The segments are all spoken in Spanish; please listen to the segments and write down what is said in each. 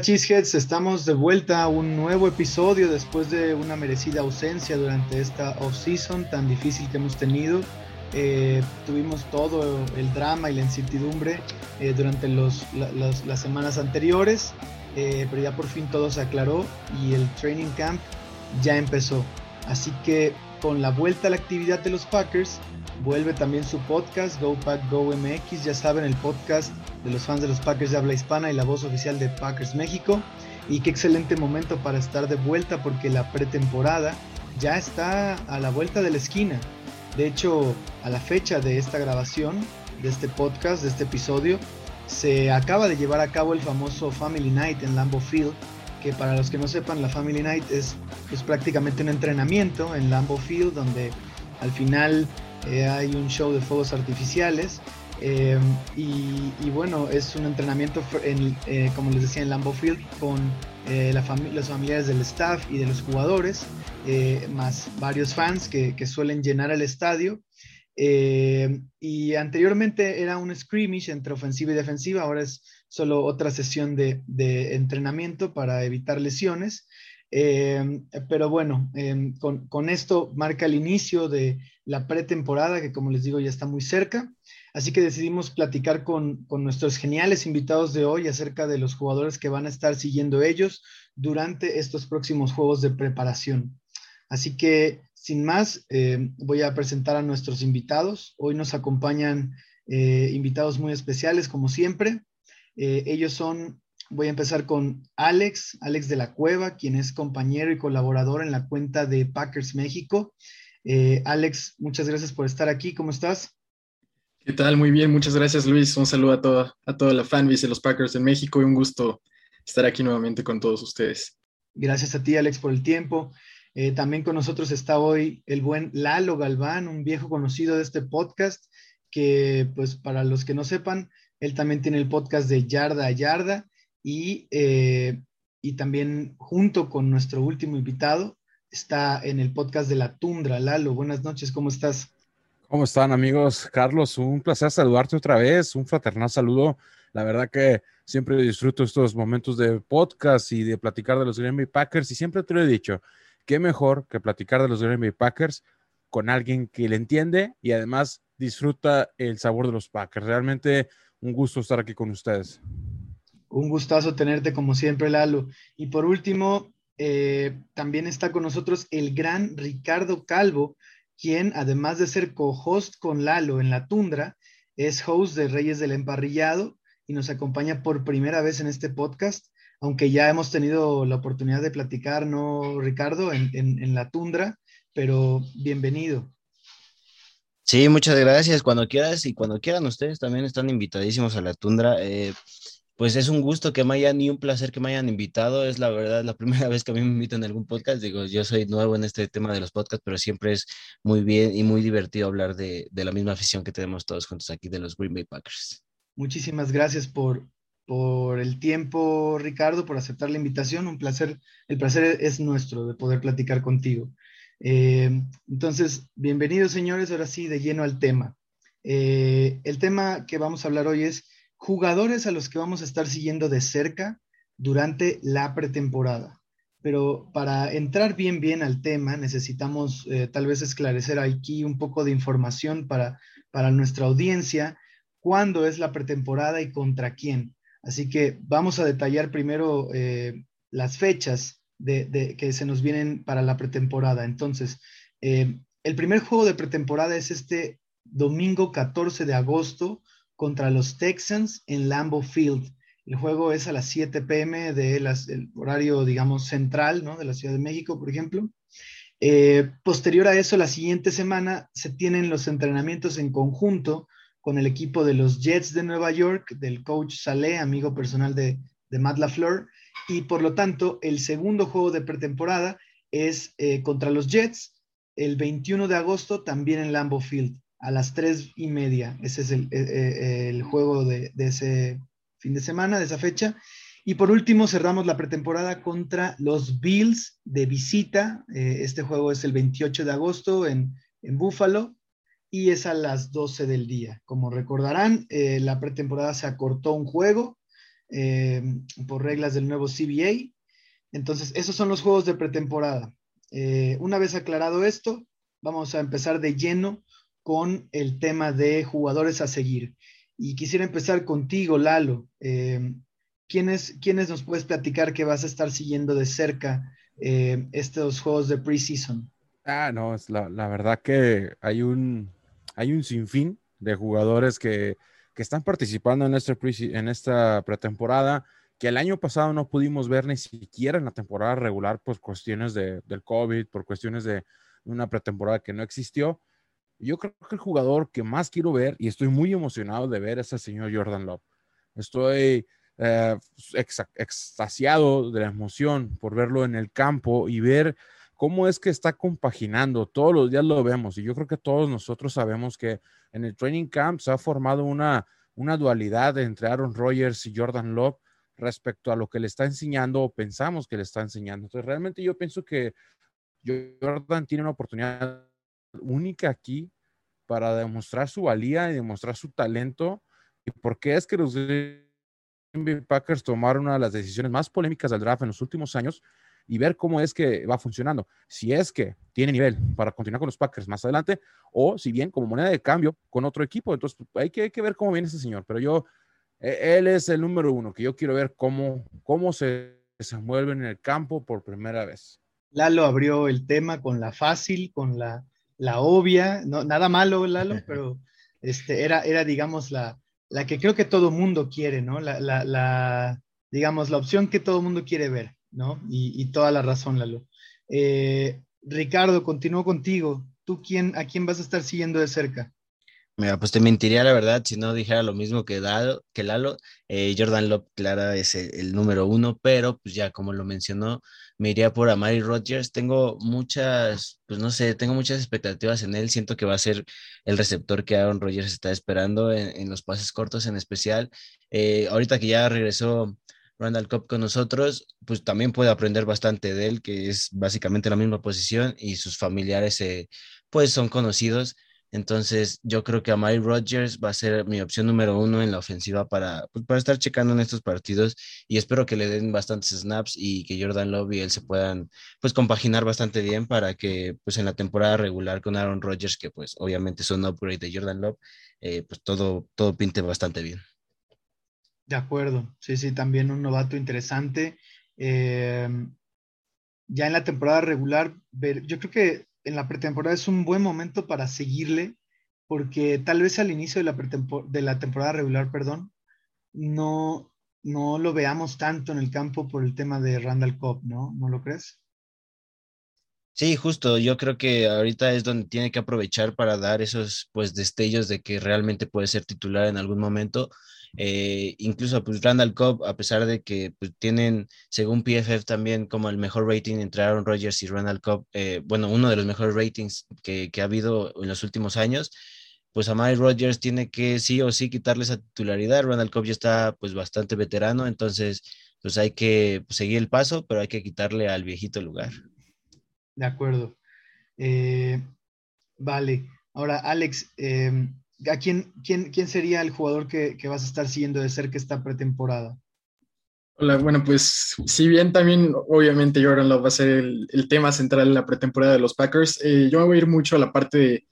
Cheeseheads, estamos de vuelta a un nuevo episodio después de una merecida ausencia durante esta off-season tan difícil que hemos tenido. Eh, tuvimos todo el drama y la incertidumbre eh, durante los, las semanas anteriores, eh, pero ya por fin todo se aclaró y el training camp ya empezó. Así que con la vuelta a la actividad de los Packers, vuelve también su podcast, Go Pack Go MX, ya saben, el podcast de los fans de los Packers de habla hispana y la voz oficial de Packers México. Y qué excelente momento para estar de vuelta porque la pretemporada ya está a la vuelta de la esquina. De hecho, a la fecha de esta grabación, de este podcast, de este episodio, se acaba de llevar a cabo el famoso Family Night en Lambeau Field, que para los que no sepan, la Family Night es, es prácticamente un entrenamiento en Lambeau Field, donde al final eh, hay un show de fuegos artificiales eh, y, bueno, es un entrenamiento, eh, como les decía, en Lambeau Field con los familiares del staff y de los jugadores, más varios fans que, suelen llenar el estadio. y anteriormente era un scrimmage entre ofensiva y defensiva, ahora es solo otra sesión de, entrenamiento para evitar lesiones. pero bueno, con, con, esto marca el inicio de la pretemporada, que como les digo ya está muy cerca. Así que decidimos platicar con, nuestros geniales invitados de hoy acerca de los jugadores que van a estar siguiendo ellos durante estos próximos juegos de preparación. Así que, sin más, eh, voy a presentar a nuestros invitados. Hoy nos acompañan eh, invitados muy especiales, como siempre. Eh, ellos son, voy a empezar con Alex, Alex de la Cueva, quien es compañero y colaborador en la cuenta de Packers México. Eh, Alex, muchas gracias por estar aquí. ¿Cómo estás? ¿Qué tal? Muy bien, muchas gracias Luis. Un saludo a toda, a toda la fanbase de los Packers en México y un gusto estar aquí nuevamente con todos ustedes. Gracias a ti, Alex, por el tiempo. Eh, también con nosotros está hoy el buen Lalo Galván, un viejo conocido de este podcast, que pues para los que no sepan, él también tiene el podcast de Yarda a Yarda y, eh, y también junto con nuestro último invitado, está en el podcast de La Tundra. Lalo, buenas noches, ¿cómo estás? ¿Cómo están amigos? Carlos, un placer saludarte otra vez, un fraternal saludo. La verdad que siempre disfruto estos momentos de podcast y de platicar de los Green Bay Packers y siempre te lo he dicho, qué mejor que platicar de los Green Bay Packers con alguien que le entiende y además disfruta el sabor de los Packers. Realmente un gusto estar aquí con ustedes. Un gustazo tenerte como siempre, Lalo. Y por último, eh, también está con nosotros el gran Ricardo Calvo, quien además de ser co-host con Lalo en la tundra, es host de Reyes del Emparrillado y nos acompaña por primera vez en este podcast, aunque ya hemos tenido la oportunidad de platicar, ¿no, Ricardo? En, la tundra, pero bienvenido. Sí, muchas gracias. Cuando quieras y cuando quieran ustedes también están invitadísimos a la tundra. Eh, pues es un gusto que me hayan y un placer que me hayan invitado. Es la verdad la primera vez que a mí me invitan a algún podcast. Digo, yo soy nuevo en este tema de los podcasts, pero siempre es muy bien y muy divertido hablar de, la misma afición que tenemos todos juntos aquí de los Green Bay Packers. Muchísimas gracias por el tiempo, Ricardo, por aceptar la invitación. Un placer, el placer es nuestro de poder platicar contigo. Eh, entonces, bienvenidos, señores. Ahora sí, de lleno al tema. Eh, el tema que vamos a hablar hoy es jugadores a los que vamos a estar siguiendo de cerca durante la pretemporada. Pero para entrar bien, bien al tema, necesitamos eh, tal vez esclarecer aquí un poco de información para, para nuestra audiencia, cuándo es la pretemporada y contra quién. Así que vamos a detallar primero las fechas de, que se nos vienen para la pretemporada. Entonces, eh, el primer juego de pretemporada es este domingo 14 de agosto contra los Texans en Lambeau Field. El juego es a las 7 pm del horario, digamos, central, ¿no? De la Ciudad de México, por ejemplo. Eh, posterior a eso, la siguiente semana se tienen los entrenamientos en conjunto con el equipo de los Jets de Nueva York, del coach Saleh, amigo personal de, de Matt LaFleur, y por lo tanto, el segundo juego de pretemporada es eh, contra los Jets el 21 de agosto, también en Lambeau Field a las tres y media. Ese es el, eh, eh, juego de, ese fin de semana, de esa fecha. Y por último, cerramos la pretemporada contra los Bills de visita. Este juego es el 28 de agosto en, en Buffalo y es a las 12 del día. Como recordarán, la pretemporada se acortó un juego eh, por reglas del nuevo CBA. Entonces, esos son los juegos de pretemporada. Eh, una vez aclarado esto, vamos a empezar de lleno con el tema de jugadores a seguir. Y quisiera empezar contigo, Lalo. Eh, ¿quiénes, nos puedes platicar que vas a estar siguiendo de cerca estos juegos de preseason? Ah, no, es la, verdad que hay un, hay un sinfín de jugadores que, están participando en, este en esta pretemporada que el año pasado no pudimos ver ni siquiera en la temporada regular por cuestiones de, del COVID, por cuestiones de una pretemporada que no existió. Yo creo que el jugador que más quiero ver y estoy muy emocionado de ver es el señor Jordan Love. Estoy eh, extasiado de la emoción por verlo en el campo y ver cómo es que está compaginando. Todos los días lo vemos y yo creo que todos nosotros sabemos que en el training camp se ha formado una, una dualidad entre Aaron Rodgers y Jordan Love respecto a lo que le está enseñando o pensamos que le está enseñando. Entonces, realmente yo pienso que Jordan tiene una oportunidad única aquí para demostrar su valía y demostrar su talento. ¿Y por qué es que los Green Packers tomaron una de las decisiones más polémicas del draft en los últimos años y ver cómo es que va funcionando? Si es que tiene nivel para continuar con los Packers más adelante o si bien como moneda de cambio con otro equipo. Entonces hay que, hay que ver cómo viene ese señor. Pero yo, e, él es el número uno que yo quiero ver cómo, cómo se desenvuelve en el campo por primera vez. Lalo abrió el tema con la fácil, con la, la obvia, no, nada malo, Lalo, pero este, era, era, digamos, la, la que creo que todo mundo quiere, ¿no? La, la, la, digamos, la opción que todo mundo quiere ver, ¿no? Y, y toda la razón, Lalo. Eh, Ricardo, continúo contigo. ¿Tú quién, a quién vas a estar siguiendo de cerca? Mira, pues te mentiría la verdad si no dijera lo mismo que, Dado, que Lalo. Eh, Jordan Love, Clara, es el, número uno, pero pues ya como lo mencionó, me iría por Amari Rodgers. Tengo muchas, pues no sé, tengo muchas expectativas en él. Siento que va a ser el receptor que Aaron Rodgers está esperando en, los pases cortos en especial. Eh, ahorita que ya regresó Randall Cobb con nosotros, pues también puede aprender bastante de él, que es básicamente la misma posición y sus familiares pues son conocidos. Entonces, yo creo que Amari Rodgers va a ser mi opción número uno en la ofensiva para, pues, para estar checando en estos partidos y espero que le den bastantes snaps y que Jordan Love y él se puedan pues compaginar bastante bien para que pues en la temporada regular con Aaron Rodgers, que pues obviamente es un upgrade de Jordan Love, eh, pues todo, todo pinte bastante bien. De acuerdo, sí, sí, también un novato interesante. Eh, ya en la temporada regular, ver, yo creo que en la pretemporada es un buen momento para seguirle, porque tal vez al inicio de la, de la temporada regular, perdón, no, no lo veamos tanto en el campo por el tema de Randall Cobb, ¿no? ¿No lo crees? Sí, justo, yo creo que ahorita es donde tiene que aprovechar para dar esos pues destellos de que realmente puede ser titular en algún momento eh, incluso pues Randall Cobb, a pesar de que pues, tienen, según PFF también, como el mejor rating entre Aaron Rodgers y Randall Cobb, eh, bueno, uno de los mejores ratings que, ha habido en los últimos años, pues a Mike Rodgers tiene que sí o sí quitarle esa titularidad. Randall Cobb ya está pues bastante veterano, entonces pues hay que seguir el paso, pero hay que quitarle al viejito lugar. De acuerdo. Eh, vale. Ahora, Alex, ¿A quién, quién, quién sería el jugador que, que, vas a estar siguiendo de cerca esta pretemporada? Hola, bueno, pues si bien también obviamente Jordan Love va a ser el, el tema central en la pretemporada de los Packers, eh, yo me voy a ir mucho a la parte de,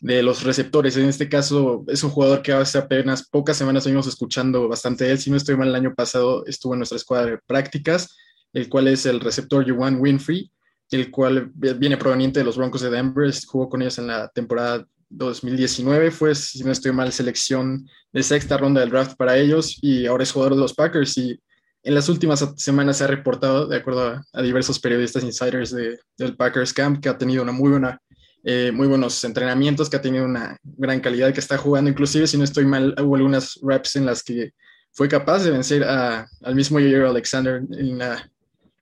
de, los receptores. En este caso es un jugador que hace apenas pocas semanas venimos escuchando bastante de él. Si no estoy mal, el año pasado estuvo en nuestra escuadra de prácticas, el cual es el receptor Juwan Winfrey, el cual viene proveniente de los Broncos de Denver, jugó con ellos en la temporada 2019 fue, si no estoy mal, selección de sexta ronda del draft para ellos y ahora es jugador de los Packers y en las últimas semanas se ha reportado, de acuerdo a, diversos periodistas insiders de, del Packers Camp, que ha tenido una muy buena, eh, muy buenos entrenamientos, que ha tenido una gran calidad, que está jugando, inclusive si no estoy mal, hubo algunas reps en las que fue capaz de vencer a, al mismo Jair Alexander en la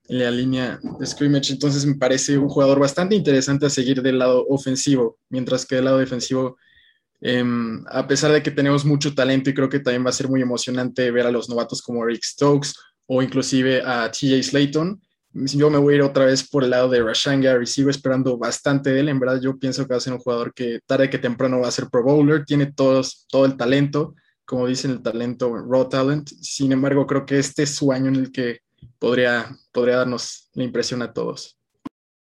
en la línea de scrimmage. Entonces me parece un jugador bastante interesante a seguir del lado ofensivo, mientras que del lado defensivo, em, a pesar de que tenemos mucho talento y creo que también va a ser muy emocionante ver a los novatos como Rick Stokes o inclusive a TJ Slayton. Yo me voy a ir otra vez por el lado de Rashan Gary, sigo esperando bastante de él, en verdad yo pienso que va a ser un jugador que tarde que temprano va a ser Pro Bowler, tiene todos, todo el talento, como dicen el talento, raw talent. Sin embargo, creo que este es su año en el que podría, podría darnos la impresión a todos.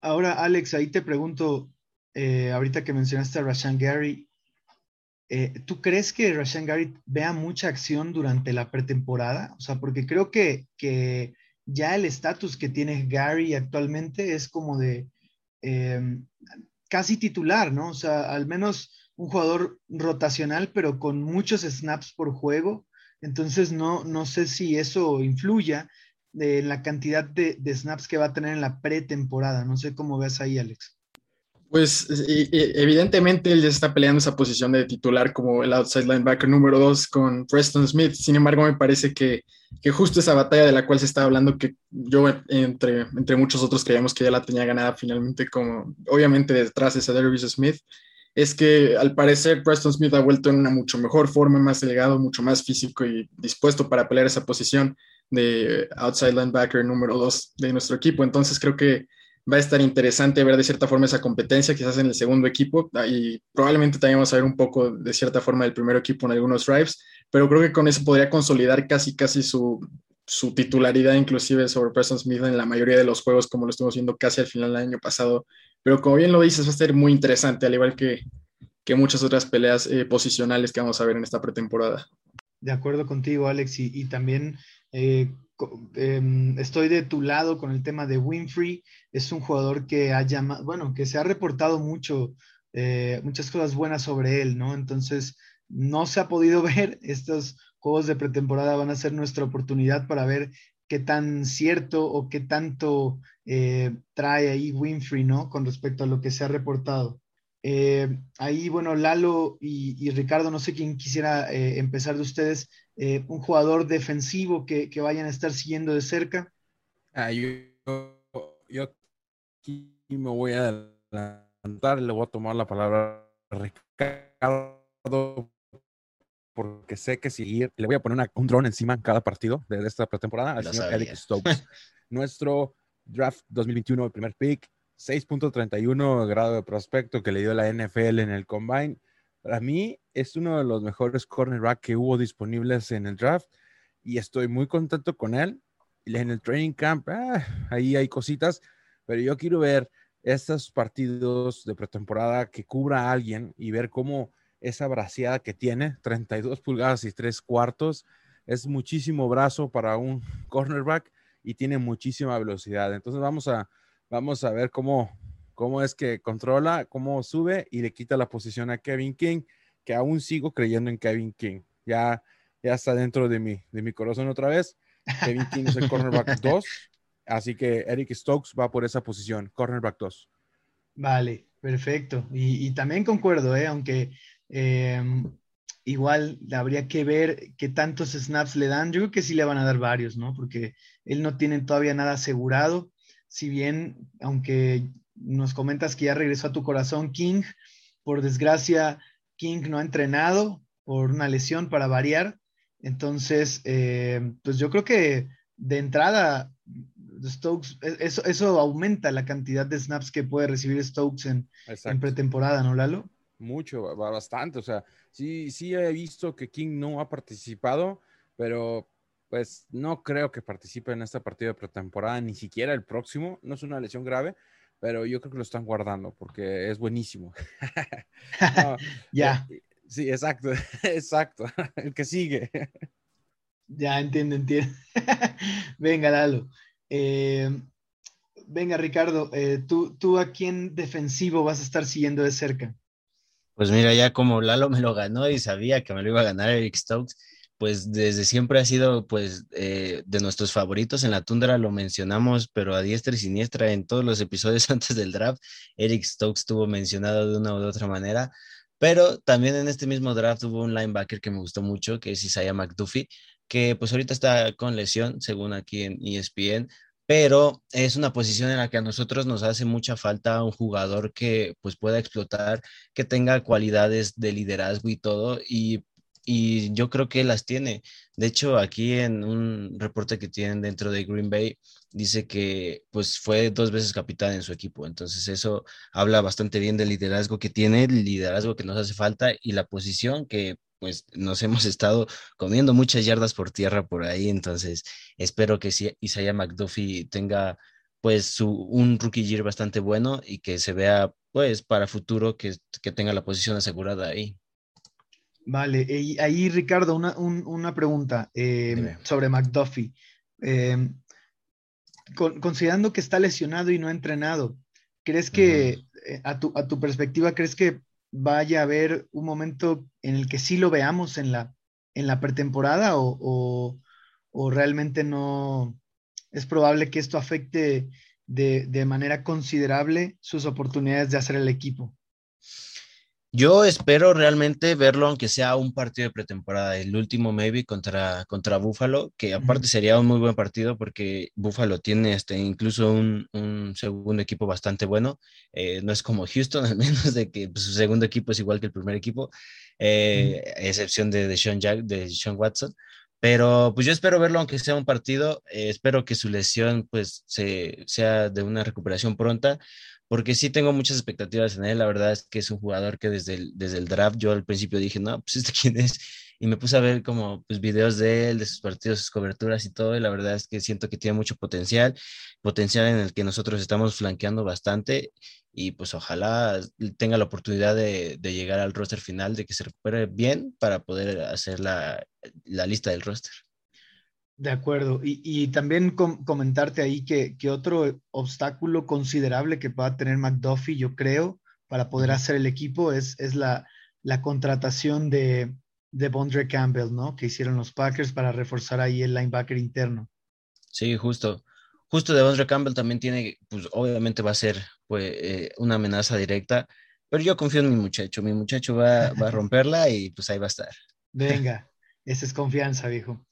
Ahora, Alex, ahí te pregunto, eh, ahorita que mencionaste a Rashan Gary, eh, ¿tú crees que Rashan Gary vea mucha acción durante la pretemporada? O sea, porque creo que, que ya el estatus que tiene Gary actualmente es como de em, casi titular, ¿no? O sea, al menos un jugador rotacional, pero con muchos snaps por juego. Entonces, no, no sé si eso influya en la cantidad de, de snaps que va a tener en la pretemporada. No sé cómo ves ahí, Alex. Pues evidentemente él ya está peleando esa posición de titular como el outside linebacker número dos con Preston Smith. Sin embargo, me parece que, que, justo esa batalla de la cual se está hablando, que yo entre, entre muchos otros creíamos que ya la tenía ganada finalmente, como obviamente detrás de Cedric Smith, es que al parecer Preston Smith ha vuelto en una mucho mejor forma, más delgado, mucho más físico y dispuesto para pelear esa posición de outside linebacker número dos de nuestro equipo. Entonces creo que va a estar interesante ver de cierta forma esa competencia, quizás en el segundo equipo, y probablemente también vamos a ver un poco de cierta forma del primer equipo en algunos drives, pero creo que con eso podría consolidar casi, casi su, su titularidad inclusive sobre Preston Smith en la mayoría de los juegos, como lo estuvimos viendo casi al final del año pasado. Pero como bien lo dices, va a ser muy interesante, al igual que, que muchas otras peleas eh, posicionales que vamos a ver en esta pretemporada. De acuerdo contigo, Alex, y también eh, Em, estoy de tu lado con el tema de Winfrey. Es un jugador que ha llamado, bueno, que se ha reportado mucho, eh, muchas cosas buenas sobre él, ¿no? Entonces, no se ha podido ver. Estos juegos de pretemporada van a ser nuestra oportunidad para ver qué tan cierto o qué tanto eh, trae ahí Winfrey, ¿no? Con respecto a lo que se ha reportado. Ahí, bueno, Lalo y, Ricardo, no sé quién quisiera empezar de ustedes. Eh, un jugador defensivo que, vayan a estar siguiendo de cerca? Ah, yo, aquí me voy a adelantar, le voy a tomar la palabra a Ricardo, porque sé que seguir, le voy a poner un dron encima en cada partido de esta pretemporada al señor Eric Stokes. Nuestro draft 2021, el primer pick, 6.31 grado de prospecto que le dio la NFL en el combine. Para mí es uno de los mejores cornerback que hubo disponibles en el draft y estoy muy contento con él. En el training camp, ah, ahí hay cositas, pero yo quiero ver estos partidos de pretemporada que cubra a alguien y ver cómo esa braseada que tiene, 32 pulgadas y 3 cuartos, es muchísimo brazo para un cornerback y tiene muchísima velocidad. Entonces vamos a, vamos a ver cómo, cómo es que controla, cómo sube y le quita la posición a Kevin King, que aún sigo creyendo en Kevin King. Ya, ya está dentro de mi, de mi corazón otra vez. Kevin King es el cornerback 2, así que Eric Stokes va por esa posición, cornerback 2. Vale, perfecto. Y, también concuerdo, ¿eh? aunque em, igual habría que ver qué tantos snaps le dan. Yo creo que sí le van a dar varios, ¿no? Porque él no tiene todavía nada asegurado. Si bien, aunque nos comentas que ya regresó a tu corazón King. Por desgracia, King no ha entrenado por una lesión para variar. Entonces, eh, pues yo creo que de entrada, Stokes, e, eso, eso aumenta la cantidad de snaps que puede recibir Stokes en, en pretemporada, ¿no, Lalo? Mucho, bastante. O sea, sí, sí he visto que King no ha participado, pero pues no creo que participe en esta partida de pretemporada, ni siquiera el próximo. No es una lesión grave, pero yo creo que lo están guardando porque es buenísimo. ya. Eh, sí, exacto, exacto. El que sigue. ya, entiendo, entiendo. venga, Lalo. Eh, venga, Ricardo, eh, ¿tú, ¿tú a quién defensivo vas a estar siguiendo de cerca? Pues mira, ya como Lalo me lo ganó y sabía que me lo iba a ganar Eric Stokes, pues desde siempre ha sido pues eh, de nuestros favoritos en la tundra, lo mencionamos, pero a diestra y siniestra en todos los episodios antes del draft, Eric Stokes estuvo mencionado de una u otra manera, pero también en este mismo draft hubo un linebacker que me gustó mucho, que es Isaiah McDuffie, que pues ahorita está con lesión, según aquí en ESPN, pero es una posición en la que a nosotros nos hace mucha falta un jugador que pues pueda explotar, que tenga cualidades de liderazgo y todo, y y yo creo que las tiene. De hecho, aquí en un reporte que tienen dentro de Green Bay, dice que pues fue dos veces capitán en su equipo. Entonces eso habla bastante bien del liderazgo que tiene, el liderazgo que nos hace falta y la posición que pues nos hemos estado comiendo muchas yardas por tierra por ahí, entonces espero que Isaiah McDuffie tenga pues su, un rookie year bastante bueno y que se vea pues para futuro que, que tenga la posición asegurada ahí. Vale, y ahí Ricardo, una, una pregunta eh, sobre McDuffie. Eh, considerando que está lesionado y no ha entrenado, ¿crees que, eh, a, tu, a tu perspectiva, crees que vaya a haber un momento en el que sí lo veamos en la, en la pretemporada o, realmente no es probable que esto afecte de, de, manera considerable sus oportunidades de hacer el equipo? Yo espero realmente verlo, aunque sea un partido de pretemporada, el último maybe contra, contra Buffalo, que aparte sería un muy buen partido porque Buffalo tiene este, incluso un, un segundo equipo bastante bueno. Eh, no es como Houston, al menos de que pues, su segundo equipo es igual que el primer equipo, eh, excepción de, de, Sean Jack, de Sean Watson. Pero pues yo espero verlo aunque sea un partido, eh, espero que su lesión pues se, sea de una recuperación pronta porque sí tengo muchas expectativas en él. La verdad es que es un jugador que desde el, desde el draft yo al principio dije, no, pues este quién es. Y me puse a ver como pues, videos de él, de sus partidos, sus coberturas y todo. Y la verdad es que siento que tiene mucho potencial, potencial en el que nosotros estamos flanqueando bastante. Y pues ojalá tenga la oportunidad de, de llegar al roster final, de que se recupere bien para poder hacer la, la lista del roster. De acuerdo. Y, también comentarte ahí que, otro obstáculo considerable que pueda tener McDuffie, yo creo, para poder hacer el equipo es, es la, la, contratación de, de Bondre Campbell, ¿no? Que hicieron los Packers para reforzar ahí el linebacker interno. Sí, justo. Justo de Bondre Campbell también tiene, pues obviamente va a ser pues, eh, una amenaza directa, pero yo confío en mi muchacho. Mi muchacho va, va a romperla y pues ahí va a estar. Venga, esa es confianza, viejo.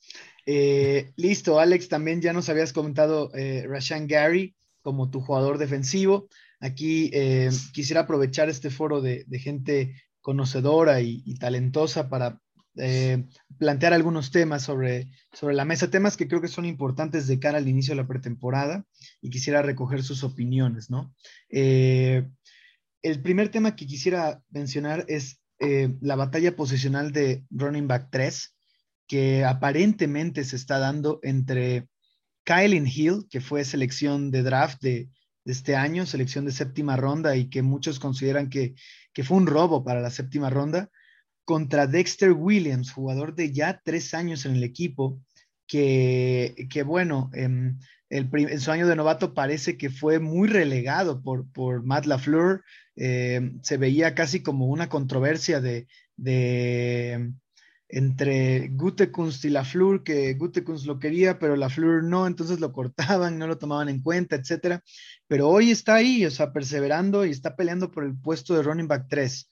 Eh, listo, Alex, también ya nos habías comentado eh, Rashan Gary como tu jugador defensivo. Aquí eh, quisiera aprovechar este foro de, gente conocedora y, talentosa para eh, plantear algunos temas sobre, sobre la mesa, temas que creo que son importantes de cara al inicio de la pretemporada y quisiera recoger sus opiniones, ¿no? el primer tema que quisiera mencionar es la batalla posicional de running back 3 que aparentemente se está dando entre Kylen Hill, que fue selección de draft de, este año, selección de séptima ronda y que muchos consideran que, fue un robo para la séptima ronda, contra Dexter Williams, jugador de ya tres años en el equipo, que, bueno, en, su año de novato parece que fue muy relegado por, por Matt LaFleur, eh, se veía casi como una controversia de entre Gutekunst y la Flur, que Gutekunst lo quería, pero la Flur no, entonces lo cortaban, no lo tomaban en cuenta, etcétera. Pero hoy está ahí, o sea, perseverando y está peleando por el puesto de running back 3.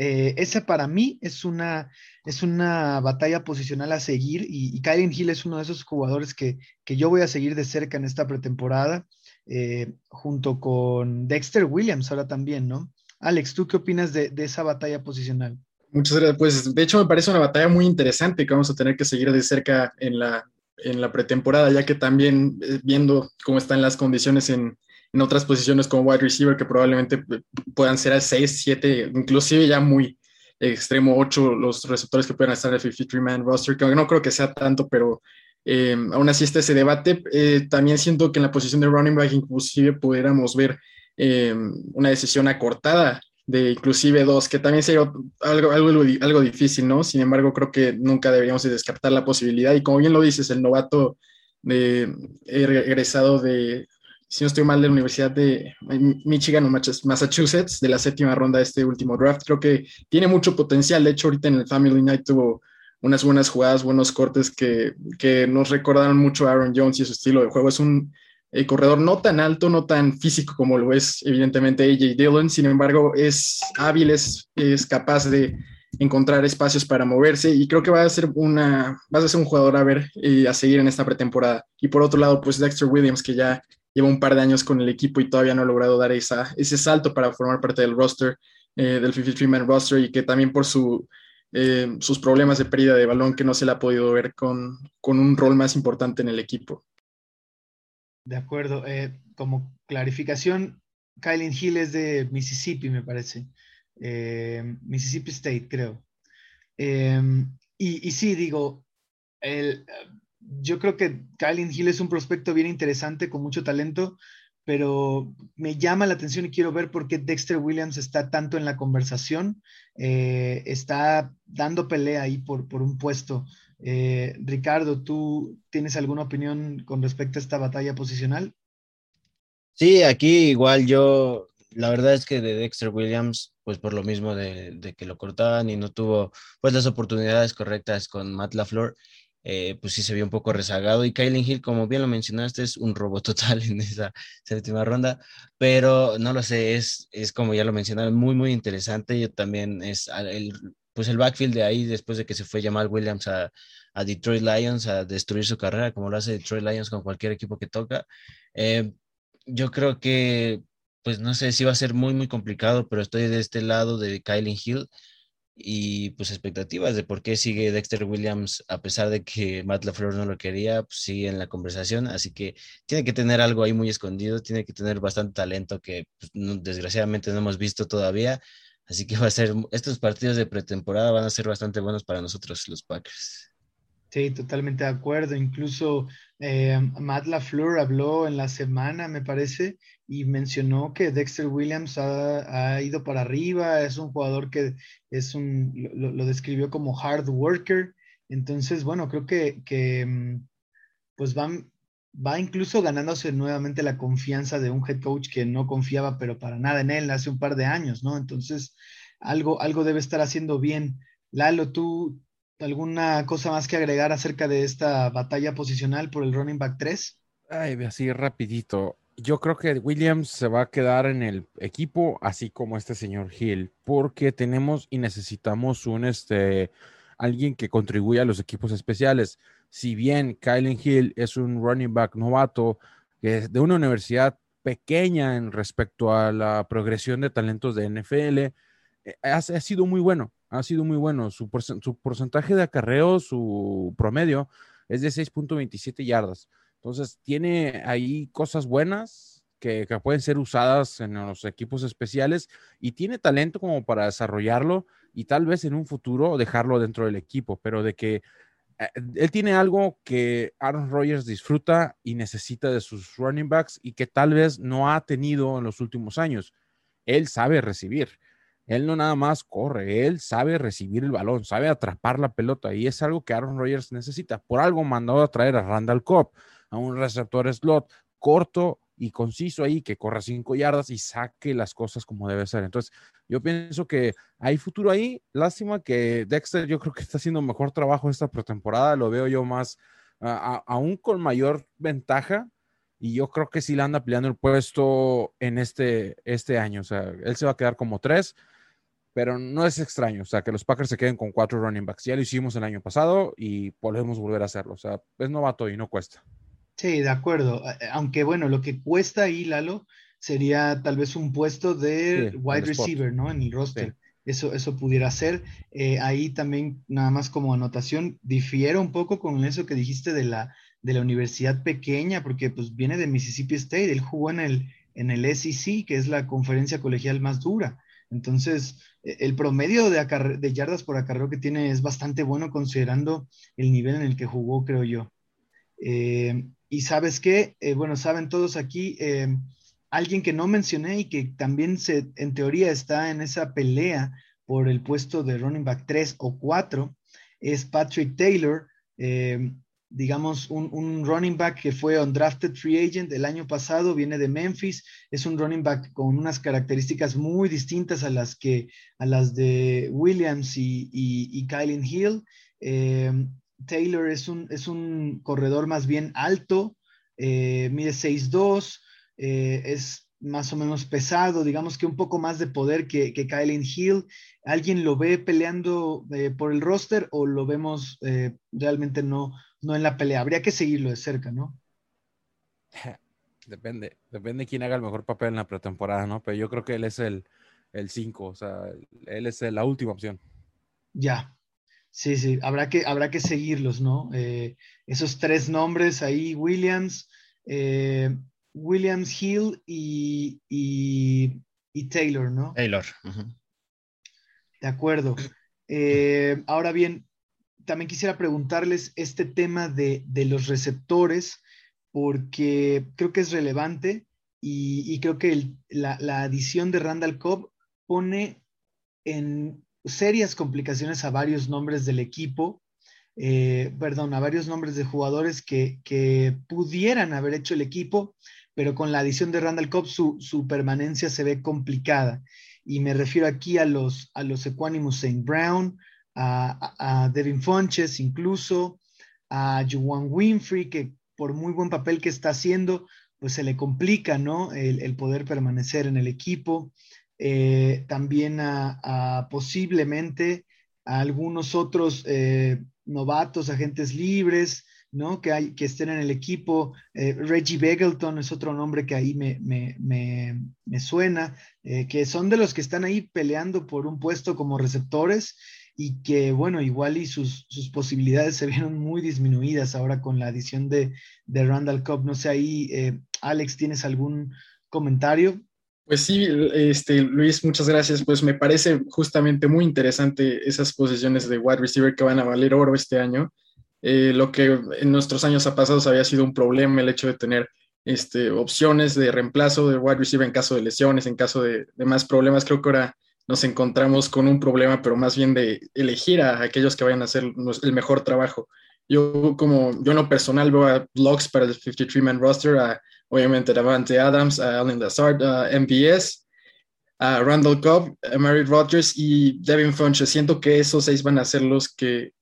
Eh, esa para mí es una, es una batalla posicional a seguir y, y Hill es uno de esos jugadores que, yo voy a seguir de cerca en esta pretemporada, eh, junto con Dexter Williams ahora también, ¿no? Alex, ¿tú qué opinas de esa batalla posicional? Muchas gracias. Pues de hecho me parece una batalla muy interesante que vamos a tener que seguir de cerca en la, en la pretemporada, ya que también eh, viendo cómo están las condiciones en, en otras posiciones como wide receiver, que probablemente eh, puedan ser a 6, 7, inclusive ya muy extremo 8 los receptores que puedan estar en el 53-man roster, que no creo que sea tanto, pero eh, aún así está ese debate. también siento que en la posición de running back inclusive pudiéramos ver una decisión acortada de inclusive dos, que también sería algo, algo, algo difícil, ¿no? Sin embargo, creo que nunca deberíamos descartar la posibilidad. Y como bien lo dices, el novato de, egresado de, si no estoy mal, de la Universidad de Michigan o Massachusetts, de la séptima ronda de este último draft, creo que tiene mucho potencial. De hecho, ahorita en el Family Night tuvo unas buenas jugadas, buenos cortes que, que nos recordaron mucho a Aaron Jones y su estilo de juego. Es un el corredor no tan alto, no tan físico como lo es evidentemente AJ Dillon, sin embargo es hábil, es, capaz de encontrar espacios para moverse y creo que va a ser una, va a ser un jugador a ver y a seguir en esta pretemporada. Y por otro lado, pues Dexter Williams, que ya lleva un par de años con el equipo y todavía no ha logrado dar ese salto para formar parte del roster, eh, del 53-man roster y que también por eh, sus problemas de pérdida de balón que no se le ha podido ver con, un rol más importante en el equipo. De acuerdo. Eh, como clarificación, Kylie Hill es de Mississippi, me parece. Mississippi State, creo. Y, sí, digo, el, yo creo que Kylie Hill es un prospecto bien interesante, con mucho talento, pero me llama la atención y quiero ver por qué Dexter Williams está tanto en la conversación, eh, está dando pelea ahí por, por un puesto. Eh, Ricardo, ¿tú tienes alguna opinión con respecto a esta batalla posicional? Sí, aquí igual yo, la verdad es que de Dexter Williams, pues por lo mismo de, que lo cortaban y no tuvo pues las oportunidades correctas con Matt LaFleur, eh, pues sí se vio un poco rezagado. Y Kylie Hill, como bien lo mencionaste, es un robo total en esa séptima ronda, pero no lo sé, es, es como ya lo mencionaron, muy, muy interesante. Yo también es el, pues el backfield de ahí, después de que se fue Jamal Williams a, a Detroit Lions a destruir su carrera, como lo hace Detroit Lions con cualquier equipo que toca. Eh, yo creo que, pues no sé si va a ser muy, muy complicado, pero estoy de este lado de Kylie Hill y pues expectativas de por qué sigue Dexter Williams a pesar de que Matt LaFleur no lo quería, pues sigue en la conversación, así que tiene que tener algo ahí muy escondido, tiene que tener bastante talento que pues, desgraciadamente no hemos visto todavía, así que va a ser, estos partidos de pretemporada van a ser bastante buenos para nosotros los Packers. Sí, totalmente de acuerdo. Incluso eh, Matt LaFleur habló en la semana, me parece, y mencionó que Dexter Williams ha, ido para arriba, es un jugador que es un, lo, describió como hard worker. Entonces, bueno, creo que, que mm, pues van, va incluso ganándose nuevamente la confianza de un head coach que no confiaba, pero para nada en él hace un par de años, ¿no? Entonces, algo, algo debe estar haciendo bien. Lalo, tú, ¿Alguna cosa más que agregar acerca de esta batalla posicional por el running back 3? Ay, así rapidito. Yo creo que Williams se va a quedar en el equipo, así como este señor Hill, porque tenemos y necesitamos un este alguien que contribuya a los equipos especiales. Si bien Kylen Hill es un running back novato que de una universidad pequeña en respecto a la progresión de talentos de NFL, eh, ha sido muy bueno ha sido muy bueno. Su, porcentaje de acarreo, su promedio, es de 6.27 yardas. Entonces, tiene ahí cosas buenas que, pueden ser usadas en los equipos especiales y tiene talento como para desarrollarlo y tal vez en un futuro dejarlo dentro del equipo, pero de que eh, él tiene algo que Aaron Rodgers disfruta y necesita de sus running backs y que tal vez no ha tenido en los últimos años. Él sabe recibir. Él no nada más corre, él sabe recibir el balón, sabe atrapar la pelota y es algo que Aaron Rodgers necesita. Por algo mandado a traer a Randall Cobb, a un receptor slot corto y conciso ahí que corra cinco yardas y saque las cosas como debe ser. Entonces, yo pienso que hay futuro ahí. Lástima que Dexter, yo creo que está haciendo mejor trabajo esta pretemporada. Lo veo yo más, aún con mayor ventaja. Y yo creo que sí le anda peleando el puesto en este, este año. O sea, él se va a quedar como tres pero no es extraño, o sea, que los Packers se queden con cuatro running backs. Ya lo hicimos el año pasado y podemos volver a hacerlo. O sea, es novato y no cuesta. Sí, de acuerdo. Aunque bueno, lo que cuesta ahí, Lalo, sería tal vez un puesto de wide receiver, ¿no? En el roster. Eso, eso pudiera ser. Eh, ahí también, nada más como anotación, difiero un poco con eso que dijiste de la, de la universidad pequeña, porque pues viene de Mississippi State. Él jugó en el, en el SEC, que es la conferencia colegial más dura. Entonces, e, el promedio de, yardas por acarreo que tiene es bastante bueno considerando el nivel en el que jugó, creo yo. Eh, y sabes qué, eh, bueno, saben todos aquí, eh, alguien que no mencioné y que también se, en teoría está en esa pelea por el puesto de running back 3 o 4 es Patrick Taylor digamos, un, running back que fue undrafted free agent el año pasado, viene de Memphis, es un running back con unas características muy distintas a las que a las de Williams y, y, Kylen Hill. Eh, Taylor es un, es un corredor más bien alto, eh, mide 6'2, eh, es más o menos pesado, digamos que un poco más de poder que, que Hill. ¿Alguien lo ve peleando por el roster o lo vemos realmente no, no en la pelea. Habría que seguirlo de cerca, ¿no? Depende, depende de quién haga el mejor papel en la pretemporada, ¿no? Pero yo creo que él es el 5, o sea, él es la última opción. Ya, sí, sí, habrá que, habrá que seguirlos, ¿no? Eh, esos tres nombres ahí, Williams, eh, Williams Hill y, y, Taylor, ¿no? Taylor. De acuerdo. Eh, ahora bien, también quisiera preguntarles este tema de, los receptores, porque creo que es relevante y, creo que la, la, adición de Randall Cobb pone en serias complicaciones a varios nombres del equipo, eh, perdón, a varios nombres de jugadores que, pudieran haber hecho el equipo, pero con la adición de Randall Cobb su, permanencia se ve complicada. Y me refiero aquí a los, a los Equanimus St. Brown, a, Devin Fonches incluso, a Juwan Winfrey, que por muy buen papel que está haciendo, pues se le complica, ¿no? El, poder permanecer en el equipo. Eh, también a, posiblemente a algunos otros eh, novatos, agentes libres, ¿no? Que, hay, que estén en el equipo. Eh, Reggie Begelton es otro nombre que ahí me, me, suena, que son de los que están ahí peleando por un puesto como receptores y que, bueno, igual y sus, sus posibilidades se vieron muy disminuidas ahora con la adición de, de Randall Cobb. No sé, ahí, Alex, ¿tienes algún comentario? Pues sí, este, Luis, muchas gracias. Pues me parece justamente muy interesante esas posiciones de wide receiver que van a valer oro este año. Eh, lo que en nuestros años pasados había sido un problema, el hecho de tener este, opciones de reemplazo de wide receiver en caso de lesiones, en caso de, más problemas. Creo que ahora nos encontramos con un problema, pero más bien de elegir a aquellos que vayan a hacer el mejor trabajo. Yo como, yo en lo personal veo a blogs para el 53-man roster, a obviamente Davante Adams, a Alan Lazard, a MBS, a Randall Cobb, a Mary Rogers y Devin Funches. Siento que esos seis van a ser los que,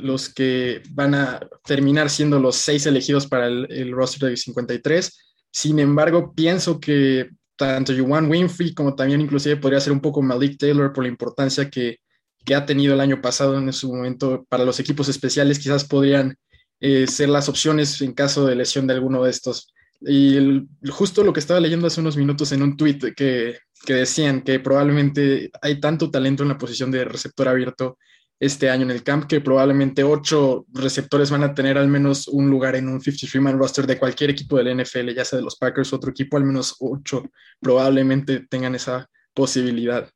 los que van a terminar siendo los seis elegidos para el, roster de 53. Sin embargo, pienso que tanto Juwan Winfrey como también inclusive podría ser un poco Malik Taylor por la importancia que, que ha tenido el año pasado en su momento para los equipos especiales, quizás podrían eh, ser las opciones en caso de lesión de alguno de estos. Y justo lo que estaba leyendo hace unos minutos en un tweet que, que, decían que probablemente hay tanto talento en la posición de receptor abierto este año en el camp que probablemente ocho receptores van a tener al menos un lugar en un 53-man roster de cualquier equipo del NFL, ya sea de los Packers o otro equipo, al menos ocho probablemente tengan esa posibilidad.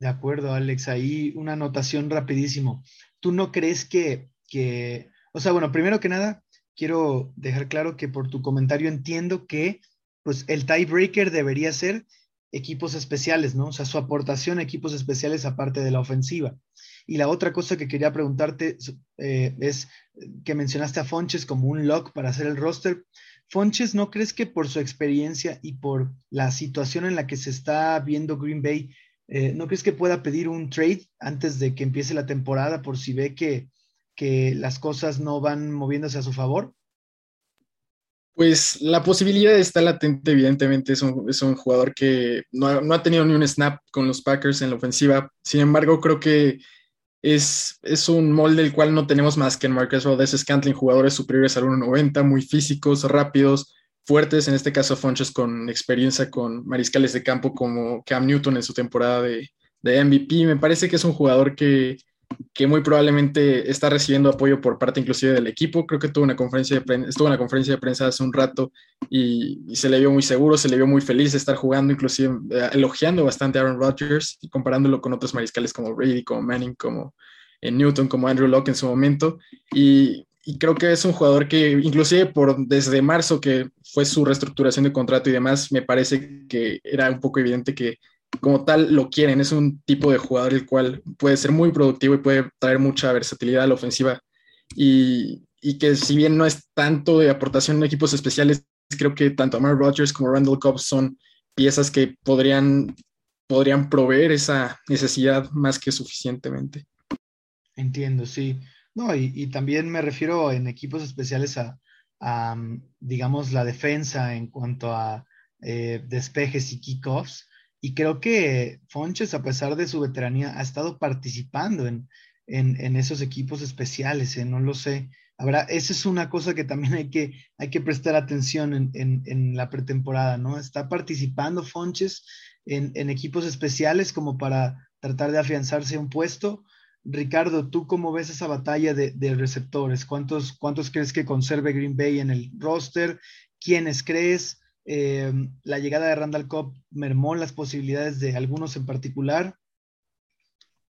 De acuerdo, Alex. Ahí una anotación rapidísimo. ¿Tú no crees que, que, o sea, bueno, primero que nada, quiero dejar claro que por tu comentario entiendo que pues el tiebreaker debería ser equipos especiales, ¿no? O sea, su aportación a equipos especiales aparte de la ofensiva. Y la otra cosa que quería preguntarte eh, es que mencionaste a Fonches como un lock para hacer el roster. Fonches, ¿no crees que por su experiencia y por la situación en la que se está viendo Green Bay, eh, ¿no crees que pueda pedir un trade antes de que empiece la temporada por si ve que que las cosas no van moviéndose a su favor? Pues la posibilidad está latente, evidentemente. Es un, es un jugador que no ha, no ha, tenido ni un snap con los Packers en la ofensiva. Sin embargo, creo que es, es un molde del cual no tenemos más que en Marcus Valdez Scantling, jugadores superiores al 1.90, muy físicos, rápidos, fuertes. En este caso, Fonches con experiencia con mariscales de campo como Cam Newton en su temporada de, de MVP. Me parece que es un jugador que que muy probablemente está recibiendo apoyo por parte inclusive del equipo. Creo que tuvo una conferencia de prensa, estuvo en la conferencia de prensa hace un rato y, se le vio muy seguro, se le vio muy feliz de estar jugando, inclusive eh, elogiando bastante a Aaron Rodgers y comparándolo con otros mariscales como Brady, como Manning, como eh, Newton, como Andrew Locke en su momento. Y, y creo que es un jugador que inclusive por desde marzo que fue su reestructuración de contrato y demás, me parece que era un poco evidente que como tal lo quieren. Es un tipo de jugador el cual puede ser muy productivo y puede traer mucha versatilidad a la ofensiva. Y, que si bien no es tanto de aportación en equipos especiales, creo que tanto Amar Rodgers como Randall Cobb son piezas que podrían, podrían proveer esa necesidad más que suficientemente. Entiendo, sí. No, y, también me refiero en equipos especiales a, digamos, la defensa en cuanto a eh, despejes y kickoffs y creo que Fonches, a pesar de su veteranía, ha estado participando en, esos equipos especiales, ¿eh? no lo sé. Habrá, esa es una cosa que también hay que, hay que prestar atención en, la pretemporada, ¿no? Está participando Fonches en, equipos especiales como para tratar de afianzarse un puesto. Ricardo, ¿tú cómo ves esa batalla de, de receptores? ¿Cuántos, ¿Cuántos crees que conserve Green Bay en el roster? ¿Quiénes crees? Eh, la llegada de Randall Cobb mermó las posibilidades de algunos en particular.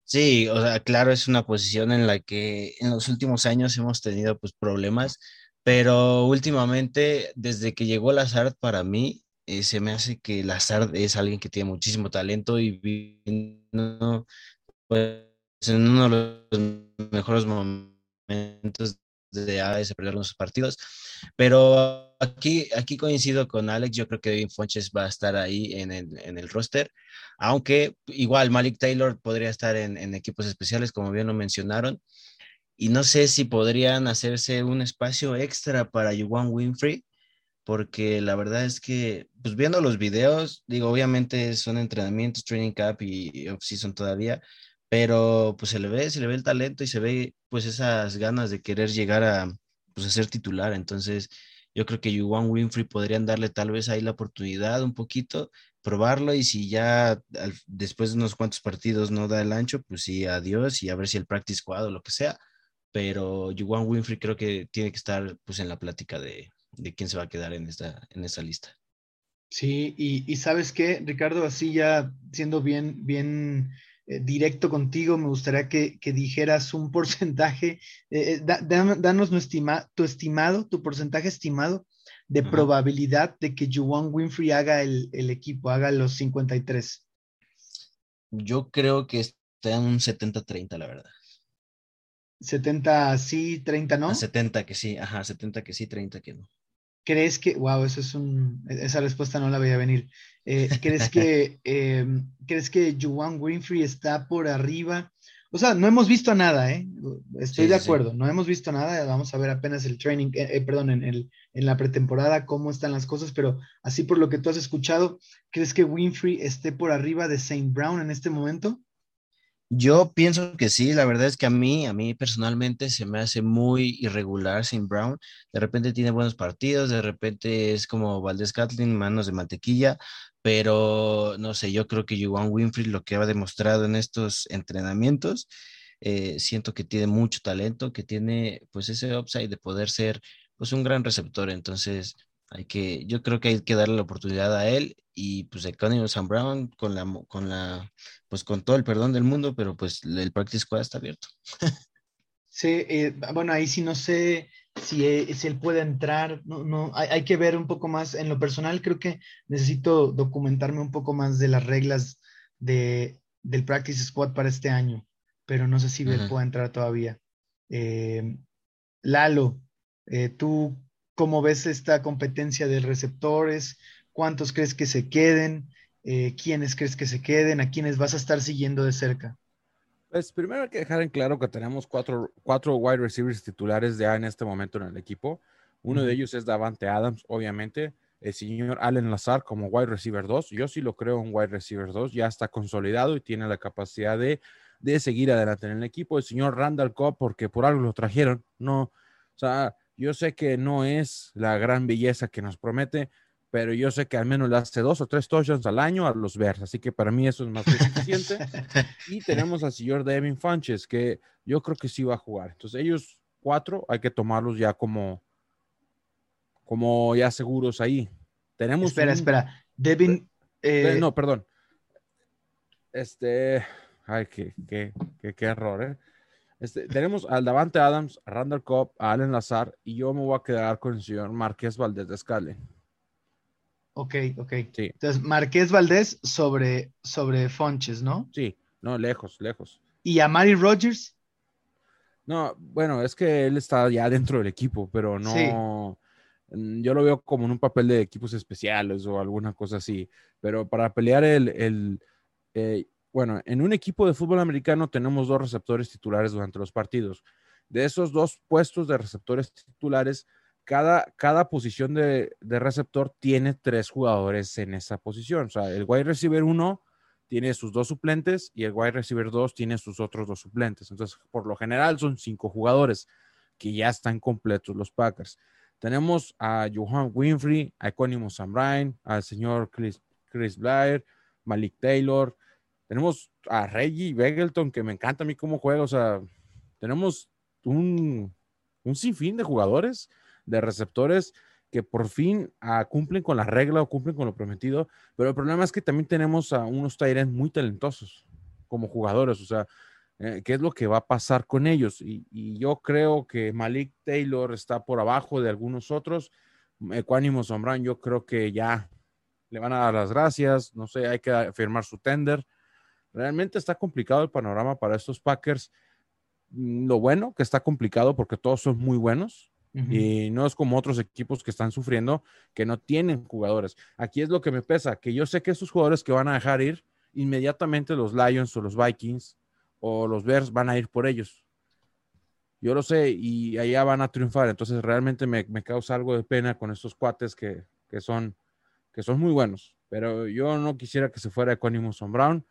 Sí, o sea, claro, es una posición en la que en los últimos años hemos tenido pues problemas, pero últimamente, desde que llegó Lazard para mí, eh, se me hace que Lazard es alguien que tiene muchísimo talento y vino pues, en uno de los mejores momentos de AS perder los partidos. Pero aquí, aquí coincido con Alex, yo creo que Devin Fonches va a estar ahí en el, en el roster, aunque igual Malik Taylor podría estar en, en equipos especiales, como bien lo mencionaron. Y no sé si podrían hacerse un espacio extra para Juwan Winfrey, porque la verdad es que, pues viendo los videos, digo, obviamente son entrenamientos, training camp y off-season todavía, pero pues se le ve, se le ve el talento y se ve pues esas ganas de querer llegar a, pues, a ser titular. Entonces, yo creo que Juwan Winfrey podrían darle tal vez ahí la oportunidad un poquito, probarlo y si ya después de unos cuantos partidos no da el ancho, pues sí, adiós y a ver si el practice squad o lo que sea. Pero Juwan Winfrey creo que tiene que estar pues en la plática de, de quién se va a quedar en esta, en esta lista. Sí, y, y sabes qué, Ricardo, así ya siendo bien, bien eh, directo contigo, me gustaría que, dijeras un porcentaje, eh, eh, danos tu estimado, tu porcentaje estimado de probabilidad de que Juwan Winfrey haga el, equipo, haga los 53. Yo creo que está en un 70-30, la verdad. 70 sí, 30 no. 70 que sí, ajá, 70 que sí, 30 que no. ¿Crees que, wow, eso es un, esa respuesta no la veía venir. Eh, ¿Crees que, eh, ¿crees que Juwan Winfrey está por arriba? O sea, no hemos visto nada, ¿eh? Estoy de acuerdo, no hemos visto nada. Vamos a ver apenas el training, eh, eh, perdón, en, el, en la pretemporada cómo están las cosas, pero así por lo que tú has escuchado, ¿crees que Winfrey esté por arriba de Saint Brown en este momento? Yo pienso que sí, la verdad es que a mí, a mí personalmente se me hace muy irregular sin Brown. De repente tiene buenos partidos, de repente es como Valdés Catlin, manos de mantequilla, pero no sé, yo creo que Juwan Winfrey lo que ha demostrado en estos entrenamientos, eh, siento que tiene mucho talento, que tiene pues ese upside de poder ser pues un gran receptor. Entonces, hay que, yo creo que hay que darle la oportunidad a él y pues Economy Sam Brown con la, con la, pues con todo el perdón del mundo, pero pues el practice squad está abierto. sí, eh, bueno, ahí sí no sé si, eh, si él puede entrar, no, no, hay, hay, que ver un poco más. En lo personal, creo que necesito documentarme un poco más de las reglas de, del practice squad para este año, pero no sé si él puede entrar todavía. Eh, Lalo, tú ¿Cómo ves esta competencia de receptores? ¿Cuántos crees que se queden? Eh, ¿Quiénes crees que se queden? ¿A quiénes vas a estar siguiendo de cerca? Pues primero hay que dejar en claro que tenemos cuatro, cuatro wide receivers titulares ya en este momento en el equipo. Uno de ellos es Davante Adams, obviamente. El señor Allen Lazar como wide receiver 2. Yo sí lo creo un wide receiver 2. Ya está consolidado y tiene la capacidad de, de seguir adelante en el equipo. El señor Randall Cobb, porque por algo lo trajeron. No, o sea, yo sé que no es la gran belleza que nos promete, pero yo sé que al menos le hace dos o tres touchdowns al año a los Bears, así que para mí eso es más que suficiente. y tenemos al señor Devin Funches, que yo creo que sí va a jugar. Entonces ellos cuatro hay que tomarlos ya como, como ya seguros ahí. Tenemos espera, espera. Devin. Eh, no, perdón. Este. Ay, qué, qué, qué, qué error, ¿eh? Este, tenemos al Davante Adams, a Randall Cobb, a Allen Lazar y yo me voy a quedar con el señor Marqués Valdés de Scale. Ok, ok. Entonces, Marqués Valdés sobre, sobre Fonches, ¿no? Sí, no, lejos, lejos. ¿Y a Mari Rogers? No, bueno, es que él está ya dentro del equipo, pero no. Mm, yo lo veo como en un papel de equipos especiales o alguna cosa así. Pero para pelear el, el eh, bueno, en un equipo de fútbol americano tenemos dos receptores titulares durante los partidos. De esos dos puestos de receptores titulares, cada, cada posición de, receptor tiene tres jugadores en esa posición. O sea, el wide receiver 1 tiene sus dos suplentes y el wide receiver 2 tiene sus otros dos suplentes. Entonces, por lo general son cinco jugadores que ya están completos los Packers. Tenemos a Johan Winfrey, a Econimo Sam Ryan, al señor Chris, Chris Blair, Malik Taylor, tenemos a Reggie Begelton, que me encanta a mí cómo juega. O sea, tenemos un, sinfín de jugadores, de receptores que por fin ah, cumplen con la regla o cumplen con lo prometido. Pero el problema es que también tenemos a unos Tyrants muy talentosos como jugadores. O sea, eh, qué es lo que va a pasar con ellos. Y, yo creo que Malik Taylor está por abajo de algunos otros. Ecuánimo Sombrán, yo creo que ya le van a dar las gracias. No sé, hay que firmar su tender. Realmente está complicado el panorama para estos Packers. Mm, lo bueno que está complicado porque todos son muy buenos. Y no es como otros equipos que están sufriendo, que no tienen jugadores. Aquí es lo que me pesa, que yo sé que estos jugadores que van a dejar ir, inmediatamente los Lions o los Vikings o los Bears van a ir por ellos. Yo lo sé y allá van a triunfar. Entonces realmente me, causa algo de pena con estos cuates que, son, que son muy buenos. Pero yo no quisiera que se fuera Equanimous Brown.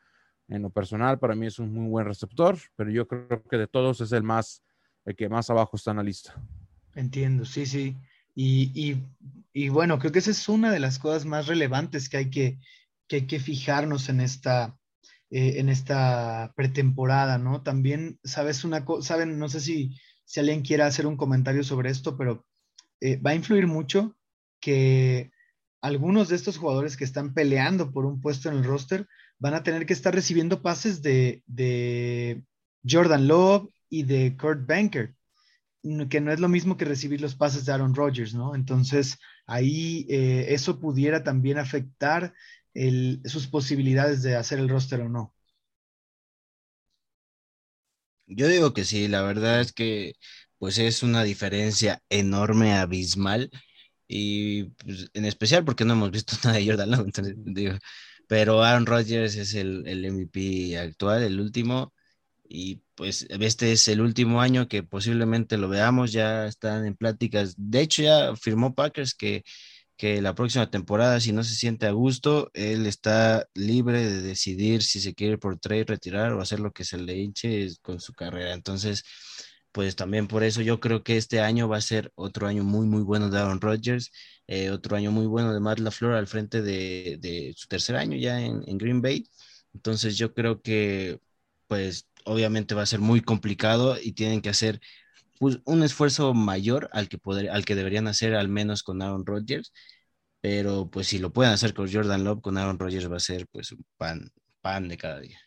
En lo personal, para mí es un muy buen receptor, pero yo creo que de todos es el más, el que más abajo está en la lista. Entiendo, sí, sí. Y, y, bueno, creo que esa es una de las cosas más relevantes que hay que, que, hay que fijarnos en esta, eh, en esta pretemporada, ¿no? También, ¿sabes una cosa? Saben, no sé si, si alguien quiera hacer un comentario sobre esto, pero eh, va a influir mucho que algunos de estos jugadores que están peleando por un puesto en el roster van a tener que estar recibiendo pases de, de Jordan Love y de Kurt Banker, que no es lo mismo que recibir los pases de Aaron Rodgers, ¿no? Entonces, ahí eh, eso pudiera también afectar sus posibilidades de hacer el roster o no. Yo digo que sí, la verdad es que pues es una diferencia enorme, abismal, y pues, en especial porque no hemos visto nada de Jordan Love, pero Aaron Rodgers es el, el MVP actual, el último, y pues este es el último año que posiblemente lo veamos, ya están en pláticas, de hecho ya firmó Packers que que la próxima temporada, si no se siente a gusto, él está libre de decidir si se quiere por trade retirar o hacer lo que se le hinche con su carrera. Entonces, pues también por eso yo creo que este año va a ser otro año muy, muy bueno de Aaron Rodgers, eh, otro año muy bueno de Matt LaFleur al frente de, su tercer año ya en, Green Bay. Entonces, yo creo que, pues, obviamente va a ser muy complicado y tienen que hacer pues, un esfuerzo mayor al que, poder, al que deberían hacer al menos con Aaron Rodgers, pero pues si lo pueden hacer con Jordan Love, con Aaron Rodgers va a ser pues un pan, pan de cada día.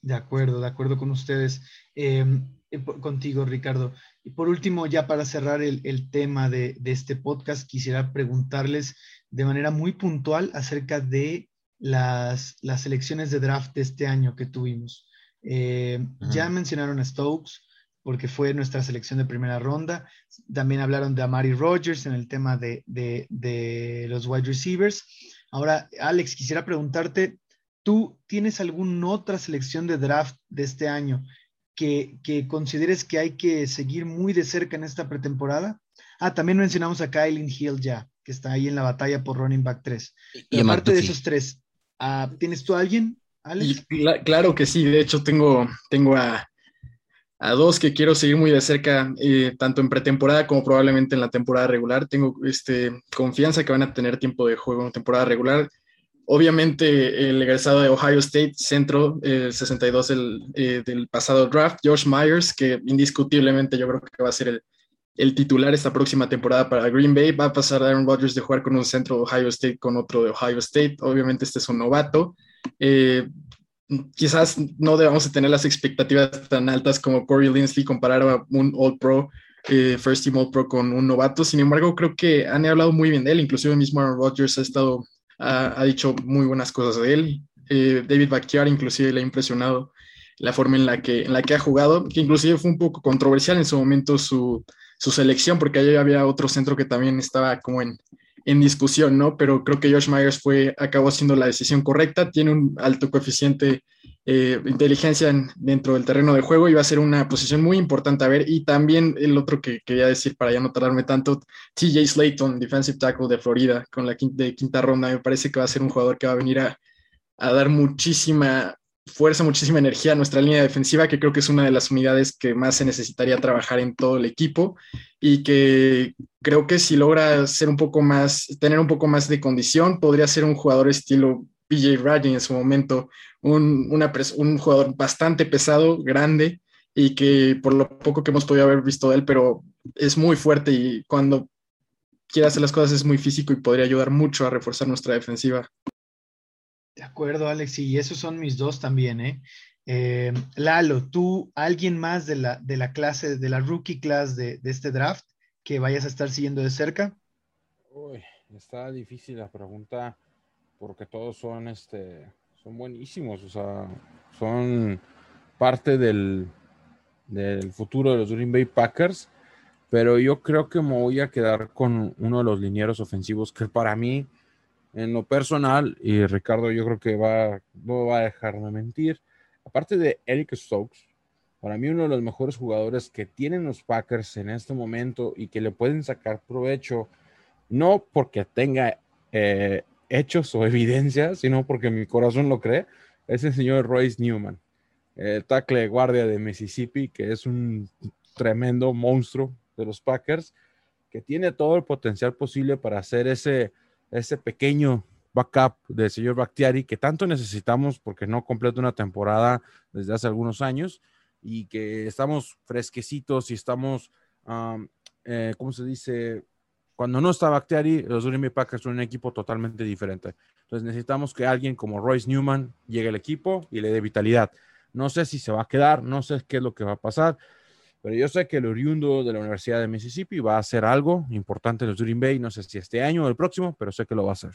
De acuerdo, de acuerdo con ustedes, em, contigo Ricardo. Y por último, ya para cerrar el, tema de, este podcast, quisiera preguntarles de manera muy puntual acerca de las, las elecciones de draft de este año que tuvimos. Em, ya mencionaron a Stokes, porque fue nuestra selección de primera ronda. También hablaron de Amari Rogers en el tema de, los wide receivers. Ahora, Alex, quisiera preguntarte, ¿tú tienes alguna otra selección de draft de este año que, consideres que hay que seguir muy de cerca en esta pretemporada? Ah, también mencionamos a Kylie Hill ya, que está ahí en la batalla por running back 3. y aparte de esos tres, ah, ¿tienes tú a alguien, Claro que sí, de hecho tengo, tengo a a dos que quiero seguir muy de cerca, eh, tanto en pretemporada como probablemente en la temporada regular. Tengo este, confianza que van a tener tiempo de juego en temporada regular. Obviamente, el egresado de Ohio State, centro 62 eh, del pasado draft, Josh Myers, que indiscutiblemente yo creo que va a ser el, el titular esta próxima temporada para Green Bay. Va a pasar Aaron Rodgers de jugar con un centro de Ohio State con otro de Ohio State. Obviamente, este es un novato. Eh, quizás no debamos tener las expectativas tan altas como Corey Linsley comparar a un All Pro, eh, First Team All Pro con un novato. Sin embargo, creo que han hablado muy bien de él. Inclusive mismo Aaron Rodgers ha estado, ha, dicho muy buenas cosas de él. Eh, David Backyard inclusive le ha impresionado la forma en la que, en la que ha jugado, que inclusive fue un poco controversial en su momento su, su selección, porque ahí había otro centro que también estaba como en, en discusión, ¿no? Pero creo que Josh Myers fue, acabó siendo la decisión correcta, tiene un alto coeficiente eh, inteligencia dentro del terreno de juego y va a ser una posición muy importante a ver. Y también el otro que quería decir para ya no tardarme tanto, TJ Slayton, defensive tackle de Florida, con la quinta, quinta ronda, me parece que va a ser un jugador que va a venir a, a dar muchísima fuerza, muchísima energía a nuestra línea defensiva, que creo que es una de las unidades que más se necesitaría trabajar en todo el equipo y que creo que si logra ser un poco más, tener un poco más de condición, podría ser un jugador estilo PJ Ryan en su momento, un, un jugador bastante pesado, grande y que por lo poco que hemos podido haber visto de él, pero es muy fuerte y cuando quiere hacer las cosas es muy físico y podría ayudar mucho a reforzar nuestra defensiva. De acuerdo, Alex, y esos son mis dos también, ¿eh? Eh, Lalo, tú, alguien más de la, de la clase, de la rookie class de, de este draft que vayas a estar siguiendo de cerca? Uy, está difícil la pregunta porque todos son, este, son buenísimos, o sea, son parte del, del futuro de los Green Bay Packers, pero yo creo que me voy a quedar con uno de los linieros ofensivos que para mí, en lo personal, y Ricardo yo creo que va, no va a dejarme mentir, aparte de Eric Stokes, para mí uno de los mejores jugadores que tienen los Packers en este momento y que le pueden sacar provecho, no porque tenga eh, hechos o evidencias, sino porque mi corazón lo cree, es el señor Royce Newman, el tackle de guardia de Mississippi, que es un tremendo monstruo de los Packers, que tiene todo el potencial posible para hacer ese, ese pequeño backup del señor Bactiari que tanto necesitamos porque no completa una temporada desde hace algunos años y que estamos fresquecitos y estamos, eh, ¿cómo se dice? Cuando no está Bactiari, los Green Bay Packers son un equipo totalmente diferente. Entonces necesitamos que alguien como Royce Newman llegue al equipo y le dé vitalidad. No sé si se va a quedar, no sé qué es lo que va a pasar, pero yo sé que el oriundo de la Universidad de Mississippi va a hacer algo importante en los Green Bay. No sé si este año o el próximo, pero sé que lo va a hacer.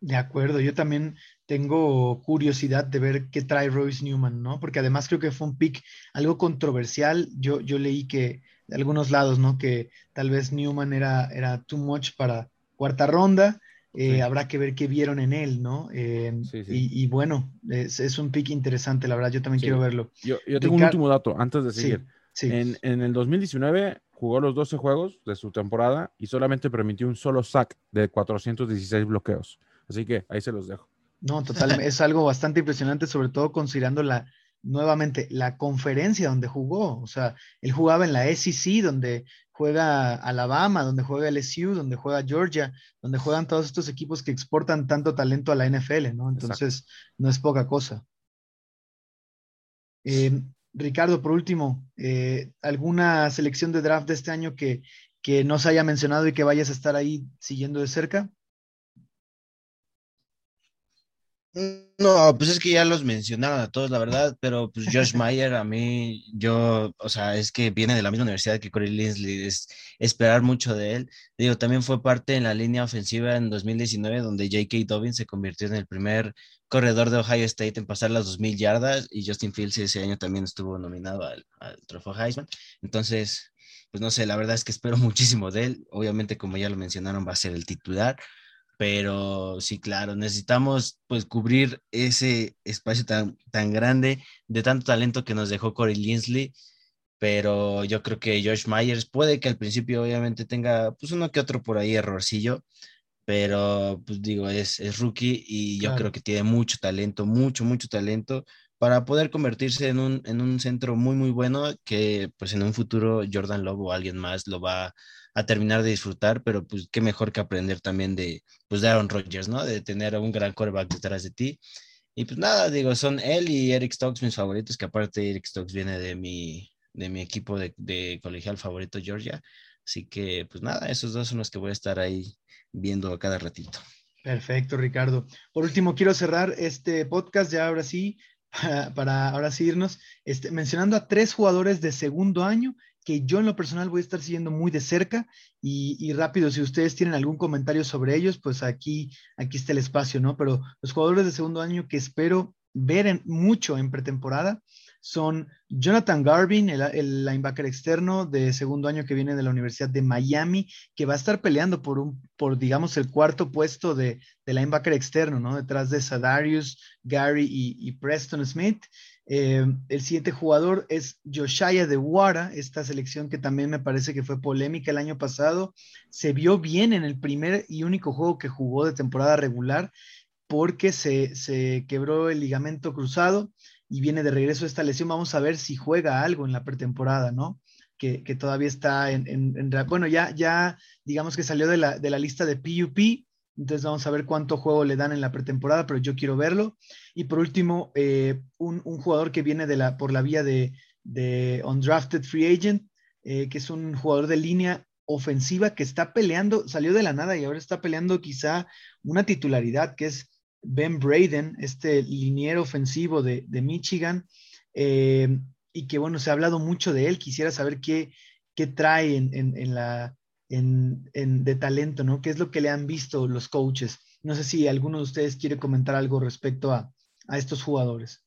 De acuerdo, yo también tengo curiosidad de ver qué trae Royce Newman, ¿no? Porque además creo que fue un pick algo controversial. Yo, yo leí que de algunos lados, ¿no? Que tal vez Newman era, era too much para cuarta ronda. Eh, habrá que ver qué vieron en él, ¿no? Y, bueno, es, un pick interesante, la verdad, yo también quiero verlo. Yo, tengo un último dato antes de seguir. En, en, el 2019 jugó los 12 juegos de su temporada y solamente permitió un solo sack de 416 bloqueos. Así que ahí se los dejo. No, totalmente. es algo bastante impresionante, sobre todo considerando la, nuevamente, la conferencia donde jugó. O sea, él jugaba en la SEC, donde juega Alabama, donde juega LSU, donde juega Georgia, donde juegan todos estos equipos que exportan tanto talento a la NFL, ¿no? Entonces, no es poca cosa. Eh, Ricardo, por último, eh, ¿alguna selección de draft de este año que, que no se haya mencionado y que vayas a estar ahí siguiendo de cerca? No, pues es que ya los mencionaron a todos, la verdad, pero pues Josh Mayer a mí, yo, o sea, es que viene de la misma universidad que Corey Linsley, es esperar mucho de él. Digo, también fue parte en la línea ofensiva en 2019, donde J.K. Dobbins se convirtió en el primer corredor de Ohio State en pasar las 2.000 yardas y Justin Fields ese año también estuvo nominado al, trofeo Heisman. Entonces, pues no sé, la verdad es que espero muchísimo de él. Obviamente, como ya lo mencionaron, va a ser el titular pero sí, claro, necesitamos pues cubrir ese espacio tan, tan grande de tanto talento que nos dejó Corey Linsley, pero yo creo que Josh Myers puede que al principio obviamente tenga pues uno que otro por ahí errorcillo, pero pues digo, es, es rookie y yo creo que tiene mucho talento, mucho, mucho talento para poder convertirse en un, en un centro muy, muy bueno que pues en un futuro Jordan Love o alguien más lo va a terminar de disfrutar, pero pues qué mejor que aprender también de, pues, de Aaron Rodgers, ¿no? De tener a un gran quarterback detrás de ti. Y pues nada, digo, son él y Eric Stokes mis favoritos, que aparte Eric Stokes viene de mi, de mi equipo de, de colegial favorito, Georgia. Así que pues nada, esos dos son los que voy a estar ahí viendo a cada ratito. Perfecto, Ricardo. Por último, quiero cerrar este podcast ya ahora sí, para, ahora sí irnos, este, mencionando a tres jugadores de segundo año que yo en lo personal voy a estar siguiendo muy de cerca y, rápido, si ustedes tienen algún comentario sobre ellos, pues aquí, aquí está el espacio, ¿no? Pero los jugadores de segundo año que espero ver mucho en pretemporada son Jonathan Garvin, el, linebacker externo de segundo año que viene de la Universidad de Miami, que va a estar peleando por un, por digamos, el cuarto puesto de, de linebacker externo, ¿no? Detrás de Sadarius, Gary y Preston Smith. Eh, el siguiente jugador es Joshaya de Wara, esta selección que también me parece que fue polémica el año pasado. Se vio bien en el primer y único juego que jugó de temporada regular porque se, quebró el ligamento cruzado y viene de regreso esta lesión. Vamos a ver si juega algo en la pretemporada, ¿no? Que, todavía está en, en, Bueno, ya, ya digamos que salió de la, de la lista de PUP entonces vamos a ver cuánto juego le dan en la pretemporada, pero yo quiero verlo. Y por último, eh, un, jugador que viene de la, por la vía de, de undrafted free agent, eh, que es un jugador de línea ofensiva que está peleando, salió de la nada y ahora está peleando quizá una titularidad, que es Ben Braden, este liniero ofensivo de, Michigan, eh, y que bueno, se ha hablado mucho de él. Quisiera saber qué, qué trae en, la, en, de talento, ¿no? ¿Qué es lo que le han visto los coaches? No sé si alguno de ustedes quiere comentar algo respecto a, a estos jugadores.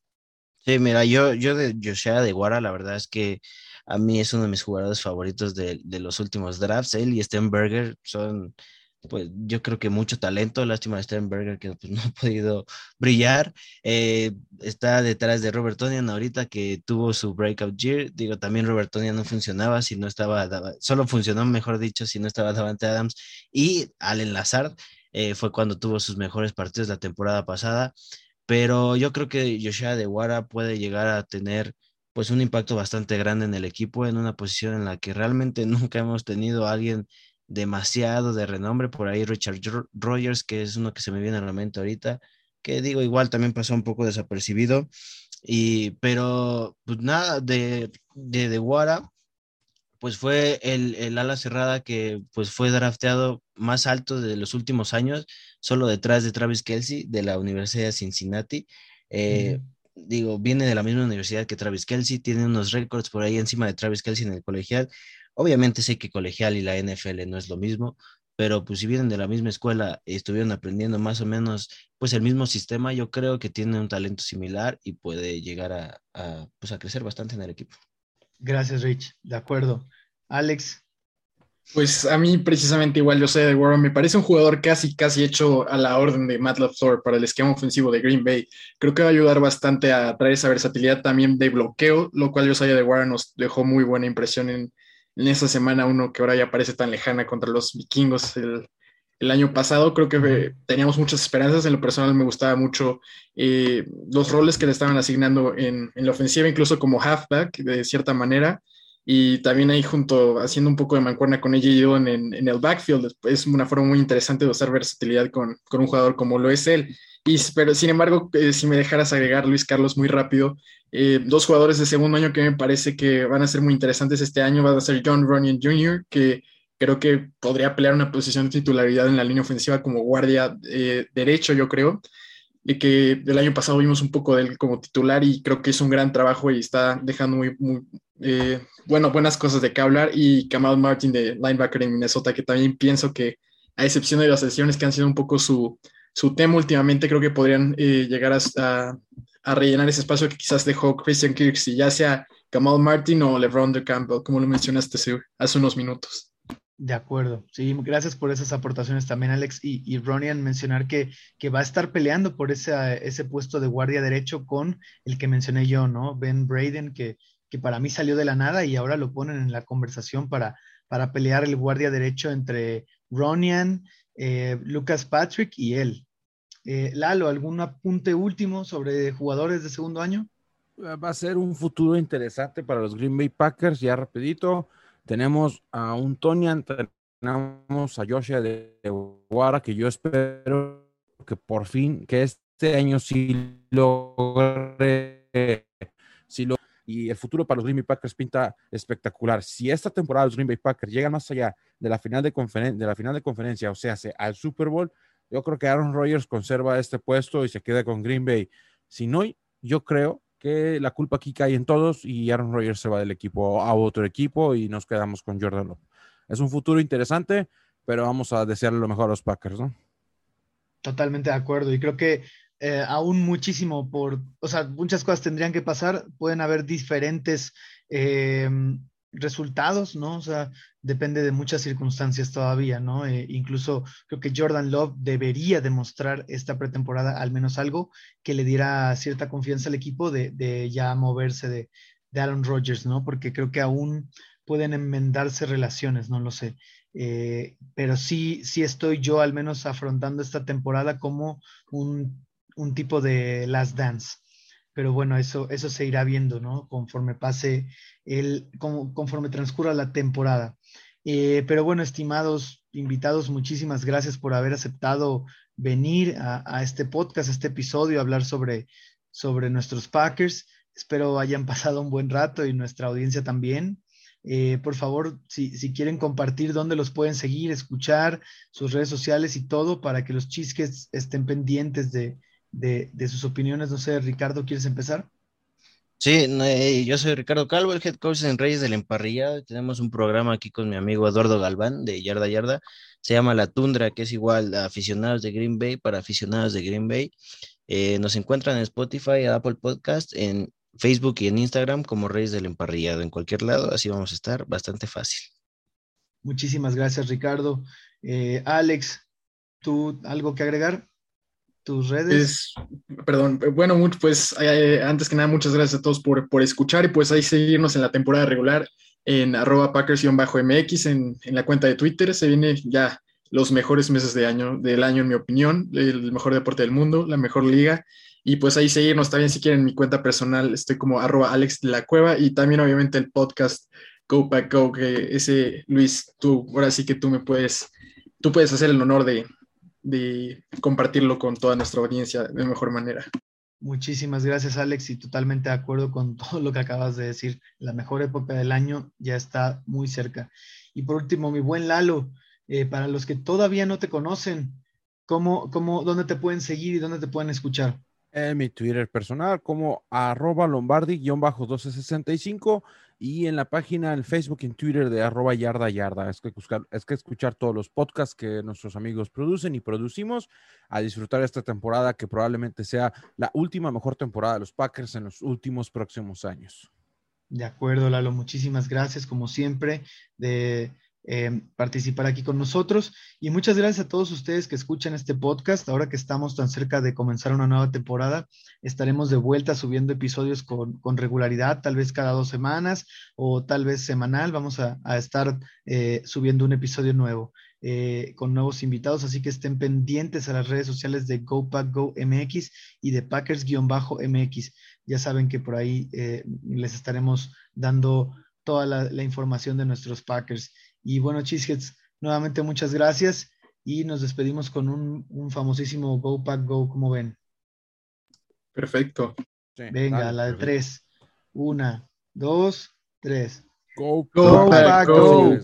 Sí, mira, yo, yo de Joshua de Guara, la verdad es que a mí es uno de mis jugadores favoritos de, los últimos drafts. Él y Stenberger son, pues yo creo que mucho talento. Lástima de Stenberger que pues, no ha podido brillar. Eh, está detrás de Robert Tonian ahorita que tuvo su breakout year. Digo, también Robert Tonian no funcionaba si no estaba, solo funcionó, mejor dicho, si no estaba Davante Adams. Y Allen Lazard eh, fue cuando tuvo sus mejores partidos la temporada pasada pero yo creo que Yoshia de Wara puede llegar a tener pues un impacto bastante grande en el equipo, en una posición en la que realmente nunca hemos tenido a alguien demasiado de renombre, por ahí Richard Rogers, que es uno que se me viene a la mente ahorita, que digo, igual también pasó un poco desapercibido, y, pero pues nada, de, de, de Wara, pues fue el, el, ala cerrada que pues fue drafteado más alto de los últimos años, solo detrás de Travis Kelsey de la Universidad de Cincinnati. Eh, digo, viene de la misma universidad que Travis Kelsey, tiene unos récords por ahí encima de Travis Kelsey en el colegial. Obviamente sé que colegial y la NFL no es lo mismo, pero pues si vienen de la misma escuela y estuvieron aprendiendo más o menos pues el mismo sistema, yo creo que tiene un talento similar y puede llegar a, a, pues, a crecer bastante en el equipo. Gracias, Rich. De acuerdo. Alex. Pues a mí precisamente igual yo sé de Warren, me parece un jugador casi casi hecho a la orden de Matt LaFleur para el esquema ofensivo de Green Bay. Creo que va a ayudar bastante a traer esa versatilidad también de bloqueo, lo cual yo sé de Warren nos dejó muy buena impresión en, en esa semana uno que ahora ya parece tan lejana contra los vikingos el, el año pasado. Creo que teníamos muchas esperanzas. En lo personal me gustaba mucho eh, los roles que le estaban asignando en, en, la ofensiva, incluso como halfback, de cierta manera. Y también ahí junto, haciendo un poco de mancuerna con ella y yo en, el backfield. Es una forma muy interesante de usar versatilidad con, con un jugador como lo es él. Y, pero sin embargo, eh, si me dejaras agregar, Luis Carlos, muy rápido, eh, dos jugadores de segundo año que me parece que van a ser muy interesantes este año van a ser John Runyon Jr., que creo que podría pelear una posición de titularidad en la línea ofensiva como guardia eh, derecho, yo creo, y que el año pasado vimos un poco de él como titular y creo que es un gran trabajo y está dejando muy, muy eh, bueno, buenas cosas de qué hablar, y Kamal Martin de linebacker en Minnesota, que también pienso que, a excepción de las sesiones que han sido un poco su, su tema últimamente, creo que podrían eh, llegar a, a, rellenar ese espacio que quizás dejó Christian Kirksey, ya sea Kamal Martin o LeBron de Campbell, como lo mencionaste hace unos minutos. De acuerdo, sí, gracias por esas aportaciones también, Alex. Y, y mencionar que, que, va a estar peleando por ese, ese puesto de guardia derecho con el que mencioné yo, ¿no? Ben Braden, que, que para mí salió de la nada y ahora lo ponen en la conversación para, para pelear el guardia derecho entre Ronian, eh, Lucas Patrick y él. Eh, Lalo, ¿algún apunte último sobre jugadores de segundo año? Va a ser un futuro interesante para los Green Bay Packers, ya rapidito. Tenemos a un Tonian, tenemos a Joshua de Guara, que yo espero que por fin, que este año sí logre, sí lo, y el futuro para los Green Bay Packers pinta espectacular. Si esta temporada los Green Bay Packers llegan más allá de la final de, de la final de conferencia, o sea, al Super Bowl, yo creo que Aaron Rodgers conserva este puesto y se queda con Green Bay. Si no, yo creo que la culpa aquí cae en todos y Aaron Rodgers se va del equipo a otro equipo y nos quedamos con Jordan Love. Es un futuro interesante, pero vamos a desearle lo mejor a los Packers, ¿no? Totalmente de acuerdo y creo que eh, aún muchísimo por, o sea, muchas cosas tendrían que pasar, pueden haber diferentes eh, resultados, ¿no? O sea, depende de muchas circunstancias todavía, ¿no? Eh, incluso creo que Jordan Love debería demostrar esta pretemporada al menos algo que le diera cierta confianza al equipo de, ya moverse de, de, Aaron Rodgers, ¿no? Porque creo que aún pueden enmendarse relaciones, no lo sé. Eh, pero sí, sí estoy yo al menos afrontando esta temporada como un, un tipo de last dance pero bueno, eso, eso se irá viendo, ¿no? Conforme pase el, conforme transcurra la temporada. Eh, pero bueno, estimados invitados, muchísimas gracias por haber aceptado venir a, este podcast, a este episodio, a hablar sobre, sobre nuestros Packers. Espero hayan pasado un buen rato y nuestra audiencia también. Eh, por favor, si, quieren compartir dónde los pueden seguir, escuchar, sus redes sociales y todo, para que los chisques estén pendientes de, sus opiniones. No sé, Ricardo, ¿quieres empezar? Sí, eh, yo soy Ricardo Calvo, el head coach en Reyes del Emparrillado. Tenemos un programa aquí con mi amigo Eduardo Galván de Yarda Yarda. Se llama La Tundra, que es igual a aficionados de Green Bay para aficionados de Green Bay. Eh, nos encuentran en Spotify, Apple Podcast, en Facebook y en Instagram como Reyes del Emparrillado. En cualquier lado, así vamos a estar, bastante fácil. Muchísimas gracias, Ricardo. Eh, Alex, ¿tú algo que agregar? Tus redes. perdón, bueno, pues eh, antes que nada, muchas gracias a todos por, por, escuchar y pues ahí seguirnos en la temporada regular en arroba packers-mx en, en, la cuenta de Twitter. Se viene ya los mejores meses de año, del año, en mi opinión, el mejor deporte del mundo, la mejor liga. Y pues ahí seguirnos también si quieren mi cuenta personal, estoy como arroba Alex de la Cueva y también obviamente el podcast Go Pack Go, que ese Luis, tú, ahora sí que tú me puedes, tú puedes hacer el honor de, de compartirlo con toda nuestra audiencia de mejor manera. Muchísimas gracias Alex y totalmente de acuerdo con todo lo que acabas de decir. La mejor época del año ya está muy cerca. Y por último, mi buen Lalo, eh, para los que todavía no te conocen, ¿cómo, cómo, ¿dónde te pueden seguir y dónde te pueden escuchar? en mi Twitter personal como arroba lombardi-1265 y en la página en Facebook y en Twitter de arroba yarda yarda. Es que, buscar, es que escuchar todos los podcasts que nuestros amigos producen y producimos a disfrutar esta temporada que probablemente sea la última mejor temporada de los Packers en los últimos próximos años. De acuerdo, Lalo. Muchísimas gracias, como siempre, de eh, participar aquí con nosotros. Y muchas gracias a todos ustedes que escuchan este podcast. Ahora que estamos tan cerca de comenzar una nueva temporada, estaremos de vuelta subiendo episodios con, regularidad, tal vez cada dos semanas o tal vez semanal. Vamos a, estar eh, subiendo un episodio nuevo. Eh, con nuevos invitados, así que estén pendientes a las redes sociales de GoPackGoMX y de Packers-MX. Ya saben que por ahí les estaremos dando toda la, información de nuestros Packers. Y bueno, Cheeseheads, nuevamente muchas gracias y nos despedimos con un, famosísimo Go Pack Go, como ven. Perfecto. Venga, la de tres. Una, dos, tres. Go, Pack, Go.